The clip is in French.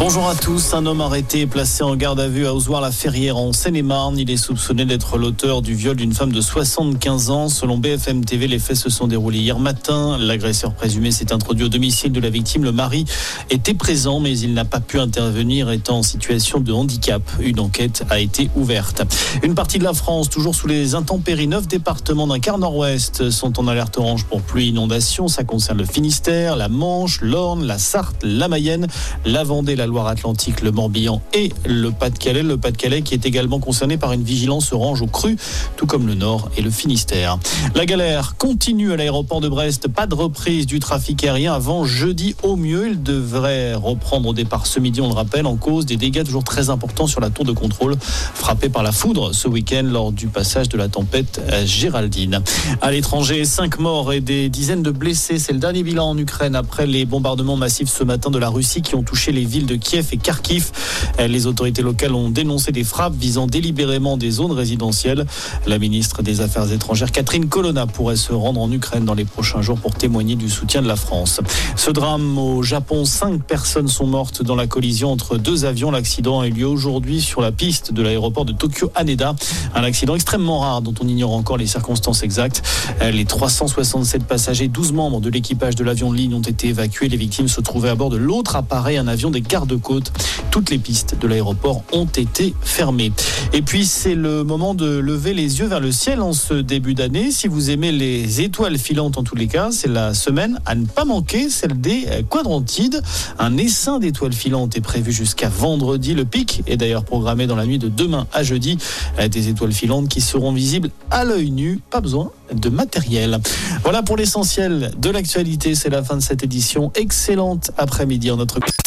Bonjour à tous. Un homme arrêté et placé en garde à vue à Ozoir-la-Ferrière en Seine-et-Marne. Il est soupçonné d'être l'auteur du viol d'une femme de 75 ans. Selon BFM TV, les faits se sont déroulés hier matin. L'agresseur présumé s'est introduit au domicile de la victime. Le mari était présent, mais il n'a pas pu intervenir étant en situation de handicap. Une enquête a été ouverte. Une partie de la France, toujours sous les intempéries, neuf départements d'un quart nord-ouest sont en alerte orange pour pluie inondation. Ça concerne le Finistère, la Manche, l'Orne, la Sarthe, la Mayenne, la Vendée, la Loire-Atlantique, le Morbihan et le Pas-de-Calais. Le Pas-de-Calais qui est également concerné par une vigilance orange au cru, tout comme le Nord et le Finistère. La galère continue à l'aéroport de Brest. Pas de reprise du trafic aérien avant jeudi au mieux. Il devrait reprendre au départ ce midi, on le rappelle, en cause des dégâts toujours très importants sur la tour de contrôle frappée par la foudre ce week-end lors du passage de la tempête Géraldine. À l'étranger, cinq morts et des dizaines de blessés. C'est le dernier bilan en Ukraine après les bombardements massifs ce matin de la Russie qui ont touché les villes de Kiev et Kharkiv. Les autorités locales ont dénoncé des frappes visant délibérément des zones résidentielles. La ministre des Affaires étrangères, Catherine Colonna, pourrait se rendre en Ukraine dans les prochains jours pour témoigner du soutien de la France. Ce drame au Japon, cinq personnes sont mortes dans la collision entre deux avions. L'accident a eu lieu aujourd'hui sur la piste de l'aéroport de Tokyo Haneda. Un accident extrêmement rare dont on ignore encore les circonstances exactes. Les 367 passagers, 12 membres de l'équipage de l'avion de ligne ont été évacués. Les victimes se trouvaient à bord de l'autre appareil, un avion des gardes-côtes. Toutes les pistes de l'aéroport ont été fermées. Et puis c'est le moment de lever les yeux vers le ciel en ce début d'année. Si vous aimez les étoiles filantes en tous les cas, c'est la semaine à ne pas manquer, celle des quadrantides. Un essaim d'étoiles filantes est prévu jusqu'à vendredi. Le pic est d'ailleurs programmé dans la nuit de demain à jeudi. Des étoiles filantes qui seront visibles à l'œil nu. Pas besoin de matériel. Voilà pour l'essentiel de l'actualité. C'est la fin de cette édition. Excellente après-midi en notre.